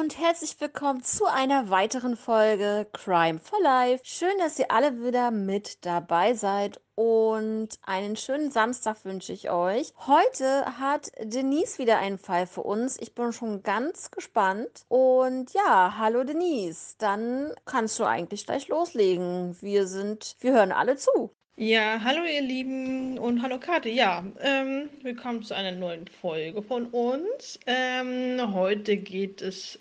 und herzlich willkommen zu einer weiteren Folge Crime for Life. Schön, dass ihr alle wieder mit dabei seid und einen schönen Samstag wünsche ich euch. Heute hat Denise wieder einen Fall für uns. Ich bin schon ganz gespannt. Und ja, hallo Denise, dann kannst du eigentlich gleich loslegen. Wir sind, wir hören alle zu. Ja, hallo ihr Lieben und hallo Kate. Ja, ähm, willkommen zu einer neuen Folge von uns. Ähm, heute geht es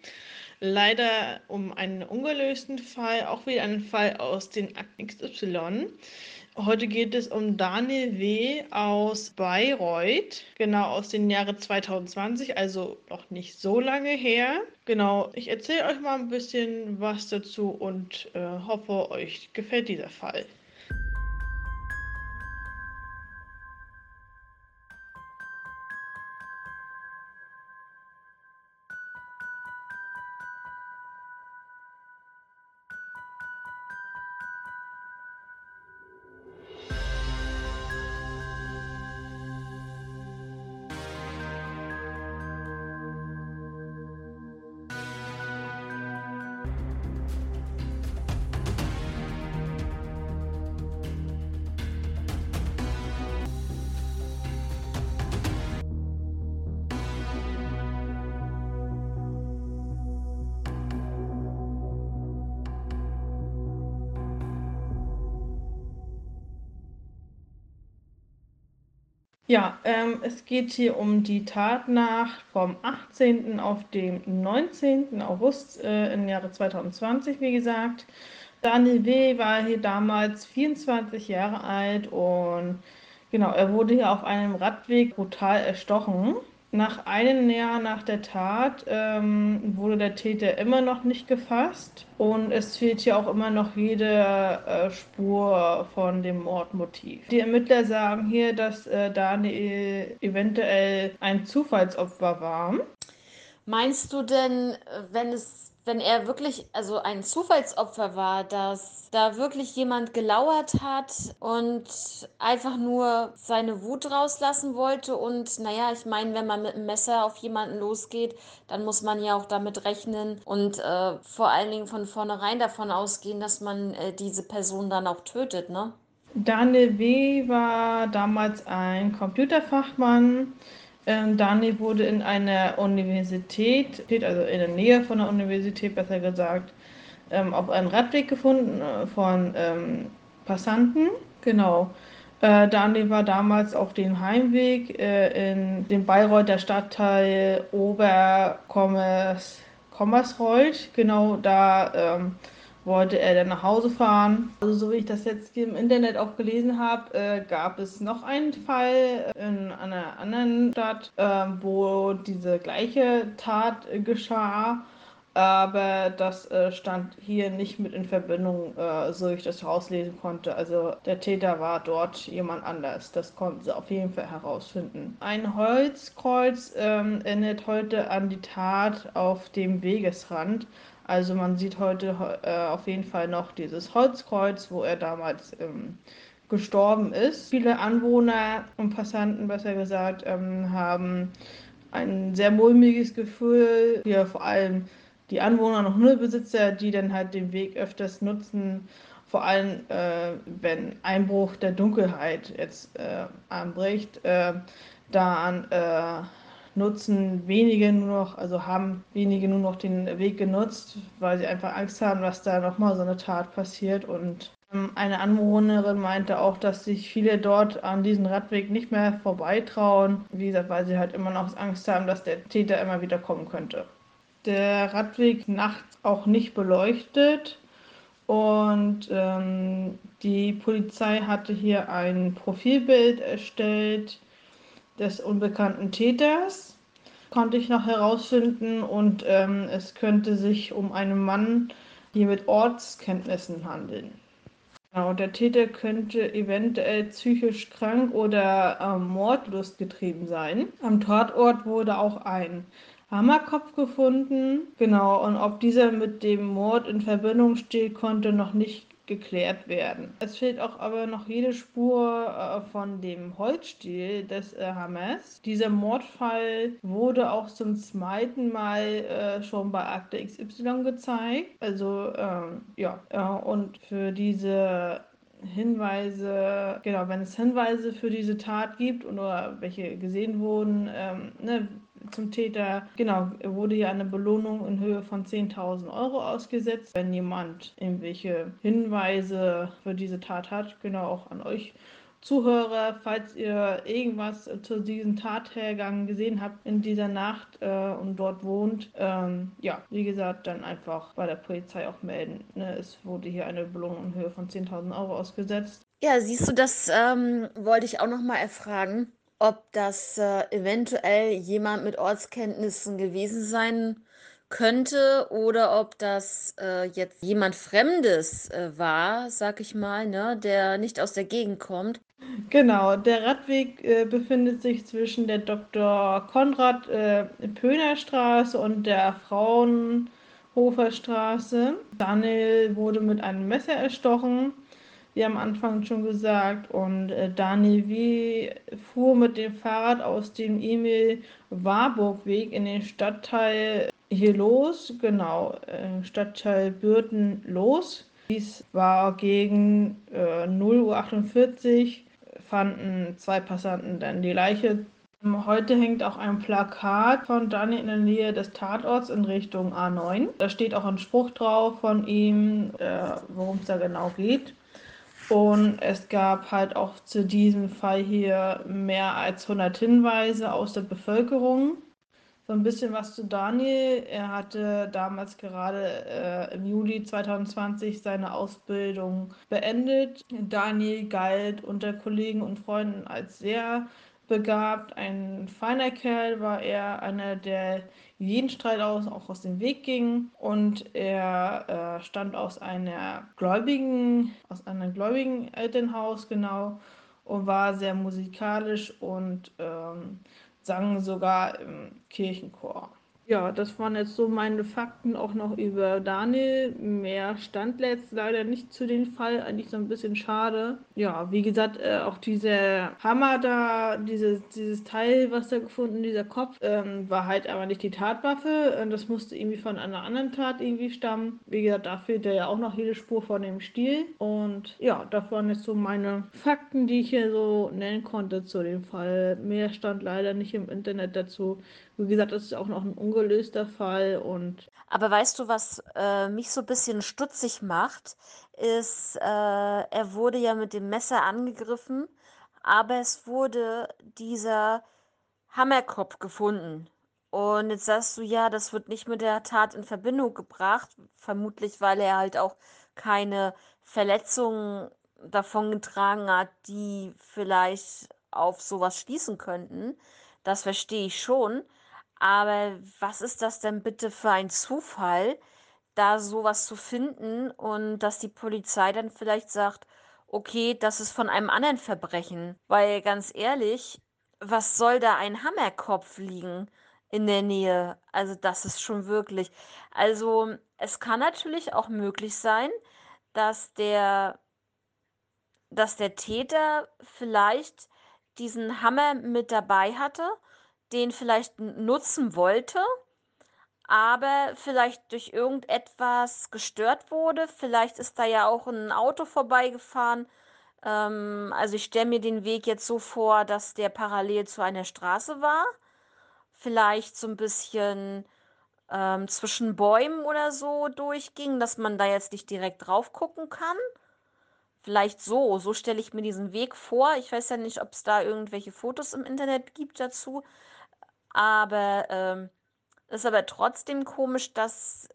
leider um einen ungelösten Fall, auch wieder einen Fall aus den Akten XY. Heute geht es um Daniel W. aus Bayreuth, genau aus den Jahren 2020, also noch nicht so lange her. Genau, ich erzähle euch mal ein bisschen was dazu und äh, hoffe, euch gefällt dieser Fall. Ja, ähm, es geht hier um die Tatnacht vom 18. auf dem 19. August äh, im Jahre 2020, wie gesagt. Daniel W. war hier damals 24 Jahre alt und genau, er wurde hier auf einem Radweg brutal erstochen. Nach einem Jahr nach der Tat ähm, wurde der Täter immer noch nicht gefasst und es fehlt hier auch immer noch jede äh, Spur von dem Mordmotiv. Die Ermittler sagen hier, dass äh, Daniel eventuell ein Zufallsopfer war. Meinst du denn, wenn es wenn er wirklich, also ein Zufallsopfer war, dass da wirklich jemand gelauert hat und einfach nur seine Wut rauslassen wollte. Und naja, ich meine, wenn man mit einem Messer auf jemanden losgeht, dann muss man ja auch damit rechnen und äh, vor allen Dingen von vornherein davon ausgehen, dass man äh, diese Person dann auch tötet, ne? Daniel W. war damals ein Computerfachmann ähm, Dani wurde in einer Universität, also in der Nähe von der Universität besser gesagt, ähm, auf einem Radweg gefunden äh, von ähm, Passanten. Genau. Äh, Dani war damals auf dem Heimweg äh, in dem Bayreuther Stadtteil Oberkommersreuth. Genau da ähm, wollte er dann nach Hause fahren. Also so wie ich das jetzt im Internet auch gelesen habe, äh, gab es noch einen Fall in einer anderen Stadt, äh, wo diese gleiche Tat geschah. Aber das äh, stand hier nicht mit in Verbindung, äh, so ich das rauslesen konnte. Also der Täter war dort jemand anders. Das konnten sie auf jeden Fall herausfinden. Ein Holzkreuz ähm, erinnert heute an die Tat auf dem Wegesrand. Also man sieht heute äh, auf jeden Fall noch dieses Holzkreuz, wo er damals ähm, gestorben ist. Viele Anwohner und Passanten, besser gesagt, ähm, haben ein sehr mulmiges Gefühl. Hier vor allem die Anwohner und Hundebesitzer, die dann halt den Weg öfters nutzen, vor allem äh, wenn Einbruch der Dunkelheit jetzt äh, anbricht, äh, dann äh, nutzen wenige nur noch, also haben wenige nur noch den Weg genutzt, weil sie einfach Angst haben, dass da nochmal so eine Tat passiert. Und ähm, eine Anwohnerin meinte auch, dass sich viele dort an diesen Radweg nicht mehr vorbeitrauen. Wie gesagt, weil sie halt immer noch Angst haben, dass der Täter immer wieder kommen könnte. Der Radweg nachts auch nicht beleuchtet. Und ähm, die Polizei hatte hier ein Profilbild erstellt des unbekannten Täters, konnte ich noch herausfinden. Und ähm, es könnte sich um einen Mann hier mit Ortskenntnissen handeln. Genau, der Täter könnte eventuell psychisch krank oder äh, Mordlust getrieben sein. Am Tatort wurde auch ein Hammerkopf gefunden. Genau, und ob dieser mit dem Mord in Verbindung steht, konnte noch nicht geklärt werden. Es fehlt auch aber noch jede Spur äh, von dem Holzstiel des äh, Hammers. Dieser Mordfall wurde auch zum zweiten Mal äh, schon bei Akte XY gezeigt. Also ähm, ja, äh, und für diese Hinweise, genau, wenn es Hinweise für diese Tat gibt oder welche gesehen wurden, ähm, ne, zum Täter, genau, wurde hier eine Belohnung in Höhe von 10.000 Euro ausgesetzt. Wenn jemand irgendwelche Hinweise für diese Tat hat, genau auch an euch Zuhörer, falls ihr irgendwas zu diesem Tathergang gesehen habt in dieser Nacht äh, und dort wohnt, ähm, ja, wie gesagt, dann einfach bei der Polizei auch melden. Ne? Es wurde hier eine Belohnung in Höhe von 10.000 Euro ausgesetzt. Ja, siehst du, das ähm, wollte ich auch noch mal erfragen, ob das äh, eventuell jemand mit Ortskenntnissen gewesen sein könnte oder ob das äh, jetzt jemand Fremdes äh, war, sag ich mal, ne, der nicht aus der Gegend kommt. Genau, der Radweg äh, befindet sich zwischen der Dr. Konrad äh, Pöhner Straße und der Fraunhofer Straße. Daniel wurde mit einem Messer erstochen, wie am Anfang schon gesagt, und äh, Daniel W. fuhr mit dem Fahrrad aus dem Emil Warburg Weg in den Stadtteil hier los, genau, äh, Stadtteil Bürten los. Dies war gegen äh, 0.48 Uhr fanden zwei Passanten dann die Leiche. Heute hängt auch ein Plakat von Dani in der Nähe des Tatorts in Richtung A9. Da steht auch ein Spruch drauf von ihm, äh, worum es da genau geht. Und es gab halt auch zu diesem Fall hier mehr als 100 Hinweise aus der Bevölkerung. So ein bisschen was zu Daniel. Er hatte damals gerade äh, im Juli 2020 seine Ausbildung beendet. Daniel galt unter Kollegen und Freunden als sehr begabt, ein feiner Kerl war er, einer, der jeden Streit aus, auch aus dem Weg ging und er äh, stammt aus einer gläubigen, aus einem gläubigen Elternhaus genau und war sehr musikalisch und ähm, sang sogar im Kirchenchor. Ja, das waren jetzt so meine Fakten auch noch über Daniel. Mehr stand jetzt leider nicht zu dem Fall, eigentlich so ein bisschen schade. Ja, wie gesagt, äh, auch dieser Hammer da, dieses, dieses Teil, was da gefunden, dieser Kopf, ähm, war halt aber nicht die Tatwaffe. Äh, das musste irgendwie von einer anderen Tat irgendwie stammen. Wie gesagt, da fehlt ja auch noch jede Spur von dem Stiel. Und ja, das waren jetzt so meine Fakten, die ich hier so nennen konnte zu dem Fall. Mehr stand leider nicht im Internet dazu. Wie gesagt, das ist auch noch ein ungelöster Fall und. Aber weißt du, was äh, mich so ein bisschen stutzig macht, ist, äh, er wurde ja mit dem Messer angegriffen, aber es wurde dieser Hammerkopf gefunden. Und jetzt sagst du, ja, das wird nicht mit der Tat in Verbindung gebracht, vermutlich weil er halt auch keine Verletzungen davongetragen hat, die vielleicht auf sowas schließen könnten. Das verstehe ich schon. Aber was ist das denn bitte für ein Zufall, da sowas zu finden und dass die Polizei dann vielleicht sagt, okay, das ist von einem anderen Verbrechen. Weil ganz ehrlich, was soll da ein Hammerkopf liegen in der Nähe? Also das ist schon wirklich. Also es kann natürlich auch möglich sein, dass der, dass der Täter vielleicht diesen Hammer mit dabei hatte den vielleicht nutzen wollte, aber vielleicht durch irgendetwas gestört wurde. Vielleicht ist da ja auch ein Auto vorbeigefahren. Ähm, also ich stelle mir den Weg jetzt so vor, dass der parallel zu einer Straße war. Vielleicht so ein bisschen ähm, zwischen Bäumen oder so durchging, dass man da jetzt nicht direkt drauf gucken kann. Vielleicht so, so stelle ich mir diesen Weg vor. Ich weiß ja nicht, ob es da irgendwelche Fotos im Internet gibt dazu. Aber ähm, ist aber trotzdem komisch, dass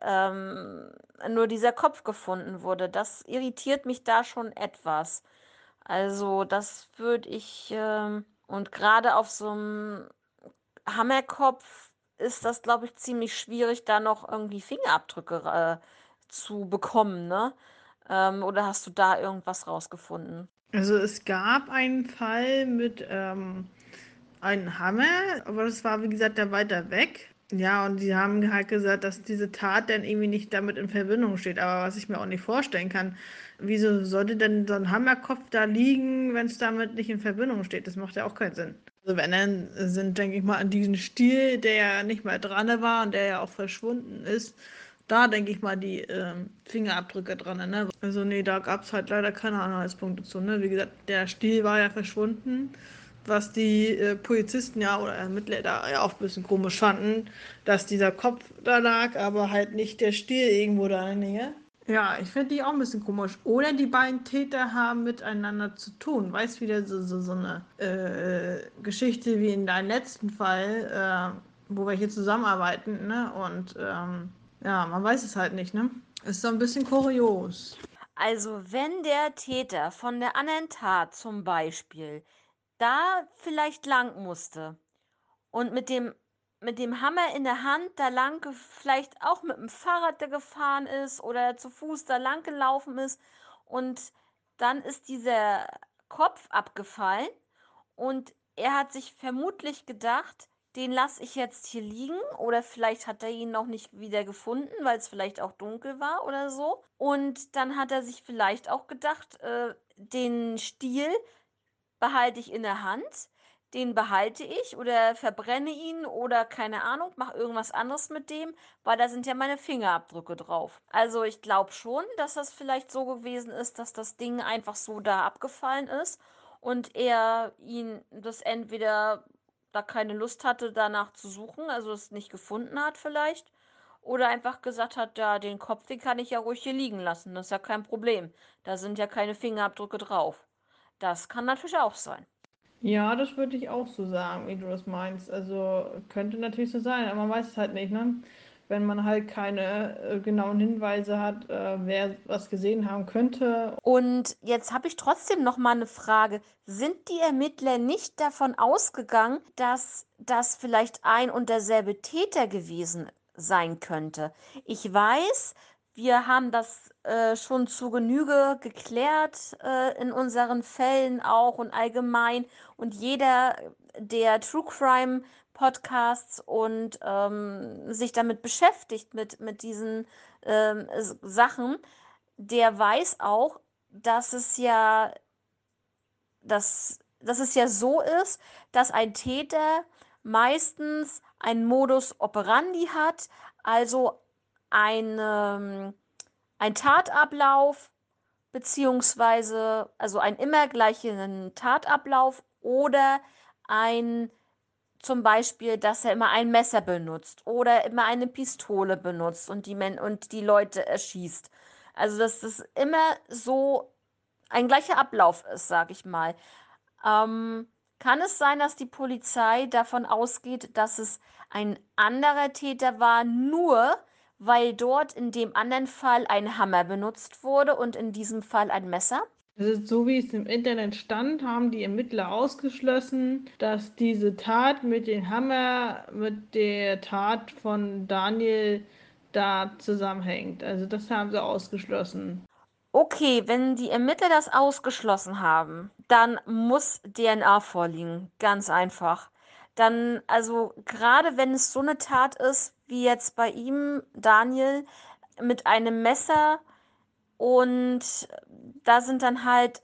ähm, nur dieser Kopf gefunden wurde. Das irritiert mich da schon etwas. Also das würde ich, ähm, und gerade auf so einem Hammerkopf ist das, glaube ich, ziemlich schwierig, da noch irgendwie Fingerabdrücke äh, zu bekommen, ne? Ähm, oder hast du da irgendwas rausgefunden? Also es gab einen Fall mit ähm, einen Hammer, aber das war wie gesagt der weiter weg. Ja, und die haben halt gesagt, dass diese Tat dann irgendwie nicht damit in Verbindung steht. Aber was ich mir auch nicht vorstellen kann, wieso sollte denn so ein Hammerkopf da liegen, wenn es damit nicht in Verbindung steht? Das macht ja auch keinen Sinn. Also wenn dann sind, denke ich mal, an diesen Stiel, der ja nicht mehr dran war und der ja auch verschwunden ist, da denke ich mal die ähm, Fingerabdrücke dran. Ne? Also nee, da gab es halt leider keine Anhaltspunkte zu. Ne? Wie gesagt, der Stiel war ja verschwunden was die äh, Polizisten ja oder Ermittler da ja auch ein bisschen komisch fanden, dass dieser Kopf da lag, aber halt nicht der Stiel irgendwo da in der Nähe. Ja, ich finde die auch ein bisschen komisch. Oder die beiden Täter haben miteinander zu tun. Weißt wieder so, so, so eine äh, Geschichte wie in deinem letzten Fall, äh, wo wir hier zusammenarbeiten, ne? Und ähm, ja, man weiß es halt nicht, ne? Ist so ein bisschen kurios. Also, wenn der Täter von der anderen Tat zum Beispiel da vielleicht lang musste und mit dem mit dem Hammer in der Hand da lang vielleicht auch mit dem Fahrrad da gefahren ist oder zu Fuß da lang gelaufen ist und dann ist dieser Kopf abgefallen und er hat sich vermutlich gedacht, den lasse ich jetzt hier liegen oder vielleicht hat er ihn noch nicht wieder gefunden, weil es vielleicht auch dunkel war oder so. Und dann hat er sich vielleicht auch gedacht, äh, den Stiel behalte ich in der Hand, den behalte ich oder verbrenne ihn oder keine Ahnung, mache irgendwas anderes mit dem, weil da sind ja meine Fingerabdrücke drauf. Also ich glaube schon, dass das vielleicht so gewesen ist, dass das Ding einfach so da abgefallen ist und er ihn das entweder da keine Lust hatte, danach zu suchen, also es nicht gefunden hat vielleicht. Oder einfach gesagt hat, ja, den Kopf, den kann ich ja ruhig hier liegen lassen. Das ist ja kein Problem. Da sind ja keine Fingerabdrücke drauf. Das kann natürlich auch sein. Ja, das würde ich auch so sagen, wie du das meinst. Also könnte natürlich so sein, aber man weiß es halt nicht, ne? Wenn man halt keine äh, genauen Hinweise hat, äh, wer was gesehen haben könnte. Und jetzt habe ich trotzdem noch mal eine Frage. Sind die Ermittler nicht davon ausgegangen, dass das vielleicht ein und derselbe Täter gewesen sein könnte? Ich weiß, wir haben das äh, schon zu Genüge geklärt äh, in unseren Fällen auch und allgemein. Und jeder, der True Crime Podcasts und ähm, sich damit beschäftigt, mit, mit diesen ähm, Sachen, der weiß auch, dass es ja, dass, dass es ja so ist, dass ein Täter meistens einen Modus operandi hat, also ein, ähm, ein Tatablauf beziehungsweise also ein immer gleichen Tatablauf oder ein zum Beispiel, dass er immer ein Messer benutzt oder immer eine Pistole benutzt und die, Men und die Leute erschießt. Also dass das immer so ein gleicher Ablauf ist, sag ich mal. Ähm, kann es sein, dass die Polizei davon ausgeht, dass es ein anderer Täter war, nur weil dort in dem anderen Fall ein Hammer benutzt wurde und in diesem Fall ein Messer? Also, so wie es im Internet stand, haben die Ermittler ausgeschlossen, dass diese Tat mit dem Hammer mit der Tat von Daniel da zusammenhängt. Also das haben sie ausgeschlossen. Okay, wenn die Ermittler das ausgeschlossen haben, dann muss DNA vorliegen, ganz einfach. Dann, also gerade wenn es so eine Tat ist, wie jetzt bei ihm, Daniel, mit einem Messer und da sind dann halt,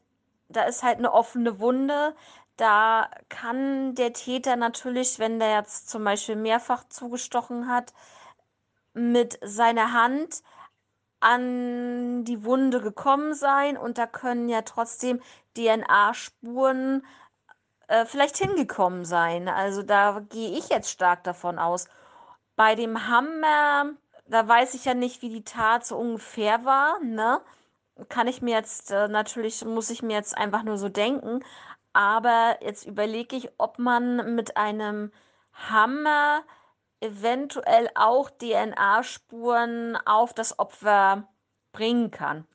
da ist halt eine offene Wunde. Da kann der Täter natürlich, wenn der jetzt zum Beispiel mehrfach zugestochen hat, mit seiner Hand an die Wunde gekommen sein und da können ja trotzdem DNA-Spuren äh, vielleicht hingekommen sein. Also da gehe ich jetzt stark davon aus. Bei dem Hammer, da weiß ich ja nicht, wie die Tat so ungefähr war, ne? Kann ich mir jetzt äh, natürlich muss ich mir jetzt einfach nur so denken, aber jetzt überlege ich, ob man mit einem Hammer eventuell auch DNA-Spuren auf das Opfer bringen kann.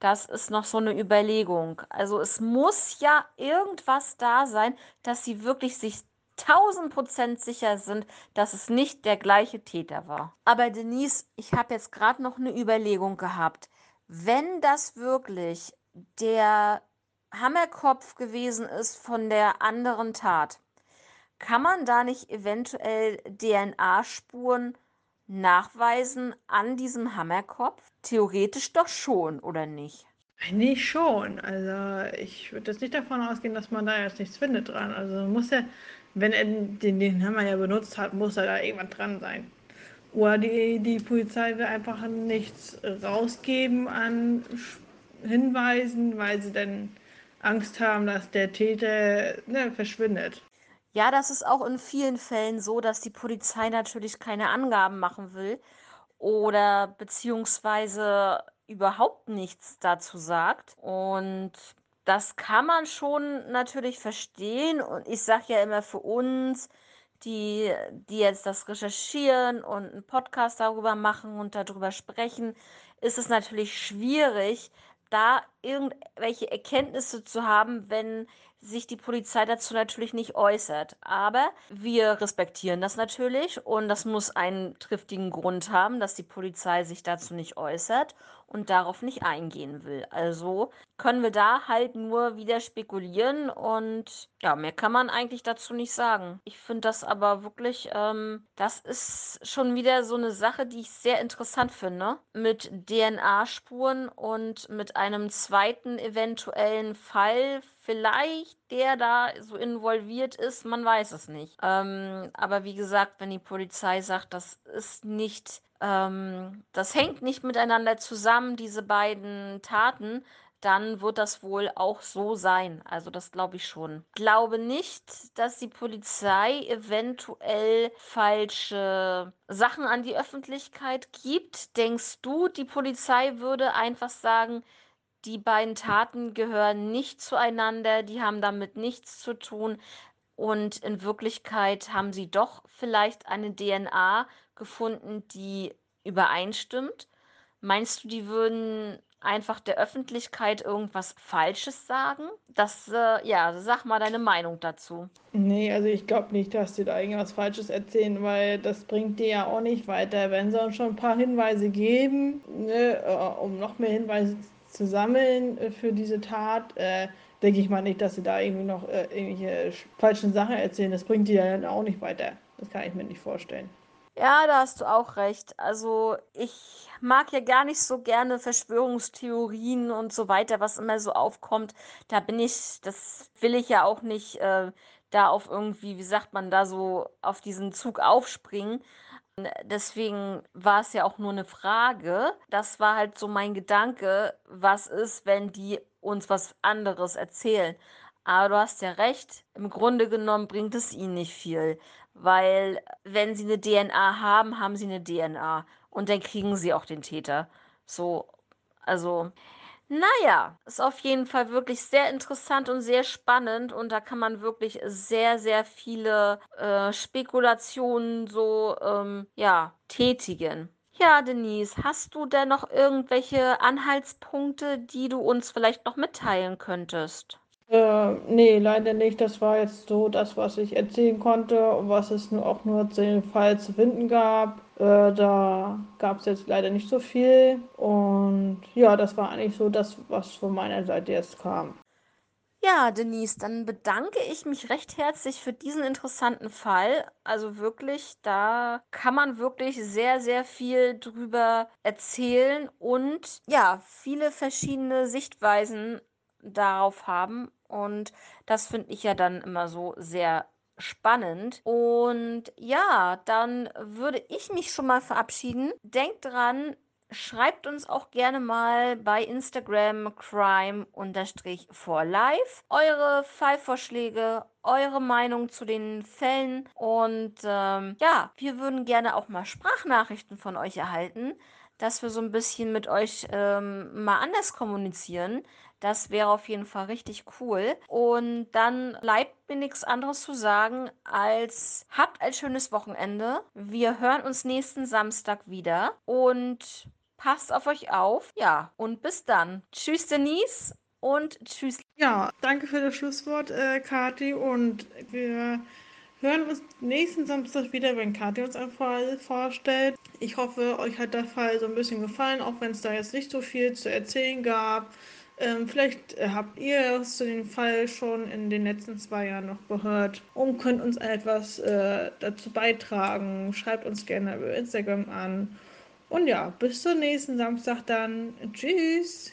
Das ist noch so eine Überlegung. Also es muss ja irgendwas da sein, dass sie wirklich sich tausend Prozent sicher sind, dass es nicht der gleiche Täter war. Aber Denise, ich habe jetzt gerade noch eine Überlegung gehabt. Wenn das wirklich der Hammerkopf gewesen ist von der anderen Tat, kann man da nicht eventuell DNA-Spuren nachweisen an diesem Hammerkopf? Theoretisch doch schon, oder nicht? Eigentlich schon. Also ich würde jetzt nicht davon ausgehen, dass man da jetzt nichts findet dran. Also muss ja, wenn er den, den Hammer ja benutzt hat, muss er da irgendwas dran sein. Oder die, die Polizei will einfach nichts rausgeben an Hinweisen, weil sie dann Angst haben, dass der Täter ne, verschwindet. Ja, das ist auch in vielen Fällen so, dass die Polizei natürlich keine Angaben machen will oder beziehungsweise überhaupt nichts dazu sagt. Und das kann man schon natürlich verstehen. Und ich sage ja immer für uns, die, die jetzt das recherchieren und einen Podcast darüber machen und darüber sprechen, ist es natürlich schwierig, da irgendwelche Erkenntnisse zu haben, wenn sich die Polizei dazu natürlich nicht äußert. Aber wir respektieren das natürlich und das muss einen triftigen Grund haben, dass die Polizei sich dazu nicht äußert und darauf nicht eingehen will. Also können wir da halt nur wieder spekulieren und ja, mehr kann man eigentlich dazu nicht sagen. Ich finde das aber wirklich, ähm, das ist schon wieder so eine Sache, die ich sehr interessant finde. Mit DNA-Spuren und mit einem zweiten eventuellen Fall, vielleicht der da so involviert ist, man weiß es nicht. Ähm, aber wie gesagt, wenn die Polizei sagt, das ist nicht ähm, das hängt nicht miteinander zusammen, diese beiden Taten, dann wird das wohl auch so sein. Also das glaube ich schon. Ich glaube nicht, dass die Polizei eventuell falsche Sachen an die Öffentlichkeit gibt. Denkst du, die Polizei würde einfach sagen, die beiden Taten gehören nicht zueinander, die haben damit nichts zu tun und in Wirklichkeit haben sie doch vielleicht eine DNA gefunden, die übereinstimmt? Meinst du, die würden einfach der Öffentlichkeit irgendwas Falsches sagen? Das, äh, ja, sag mal deine Meinung dazu. Nee, also ich glaube nicht, dass die da irgendwas Falsches erzählen, weil das bringt dir ja auch nicht weiter. Wenn sie uns schon ein paar Hinweise geben, ne, äh, um noch mehr Hinweise zu sammeln äh, für diese Tat, äh, denke ich mal nicht, dass sie da irgendwie noch äh, irgendwelche falschen Sachen erzählen. Das bringt die dann auch nicht weiter. Das kann ich mir nicht vorstellen. Ja, da hast du auch recht. Also ich mag ja gar nicht so gerne Verschwörungstheorien und so weiter, was immer so aufkommt. Da bin ich, das will ich ja auch nicht äh, da auf irgendwie, wie sagt man, da so auf diesen Zug aufspringen. Deswegen war es ja auch nur eine Frage. Das war halt so mein Gedanke, was ist, wenn die uns was anderes erzählen. Aber du hast ja recht, im Grunde genommen bringt es ihnen nicht viel. Weil wenn sie eine DNA haben, haben sie eine DNA. Und dann kriegen sie auch den Täter. So, also, naja, ist auf jeden Fall wirklich sehr interessant und sehr spannend. Und da kann man wirklich sehr, sehr viele äh, Spekulationen so, ähm, ja, tätigen. Ja, Denise, hast du denn noch irgendwelche Anhaltspunkte, die du uns vielleicht noch mitteilen könntest? Äh, nee, leider nicht. Das war jetzt so das, was ich erzählen konnte und was es nur auch nur zu dem Fall zu finden gab. Äh, da gab es jetzt leider nicht so viel. Und ja, das war eigentlich so das, was von meiner Seite jetzt kam. Ja, Denise, dann bedanke ich mich recht herzlich für diesen interessanten Fall. Also wirklich, da kann man wirklich sehr, sehr viel drüber erzählen und ja, viele verschiedene Sichtweisen darauf haben. Und das finde ich ja dann immer so sehr spannend. Und ja, dann würde ich mich schon mal verabschieden. Denkt dran, schreibt uns auch gerne mal bei Instagram crime-for-life eure Fallvorschläge, eure Meinung zu den Fällen. Und ähm, ja, wir würden gerne auch mal Sprachnachrichten von euch erhalten dass wir so ein bisschen mit euch ähm, mal anders kommunizieren. Das wäre auf jeden Fall richtig cool. Und dann bleibt mir nichts anderes zu sagen, als habt ein schönes Wochenende. Wir hören uns nächsten Samstag wieder und passt auf euch auf. Ja, und bis dann. Tschüss, Denise. Und tschüss. Ja, danke für das Schlusswort, äh, Kati. Und wir hören uns nächsten Samstag wieder, wenn Kathi uns einen Fall vorstellt. Ich hoffe, euch hat der Fall so ein bisschen gefallen, auch wenn es da jetzt nicht so viel zu erzählen gab. Ähm, vielleicht äh, habt ihr zu dem Fall schon in den letzten zwei Jahren noch gehört und könnt uns etwas äh, dazu beitragen. Schreibt uns gerne über Instagram an. Und ja, bis zum nächsten Samstag dann. Tschüss.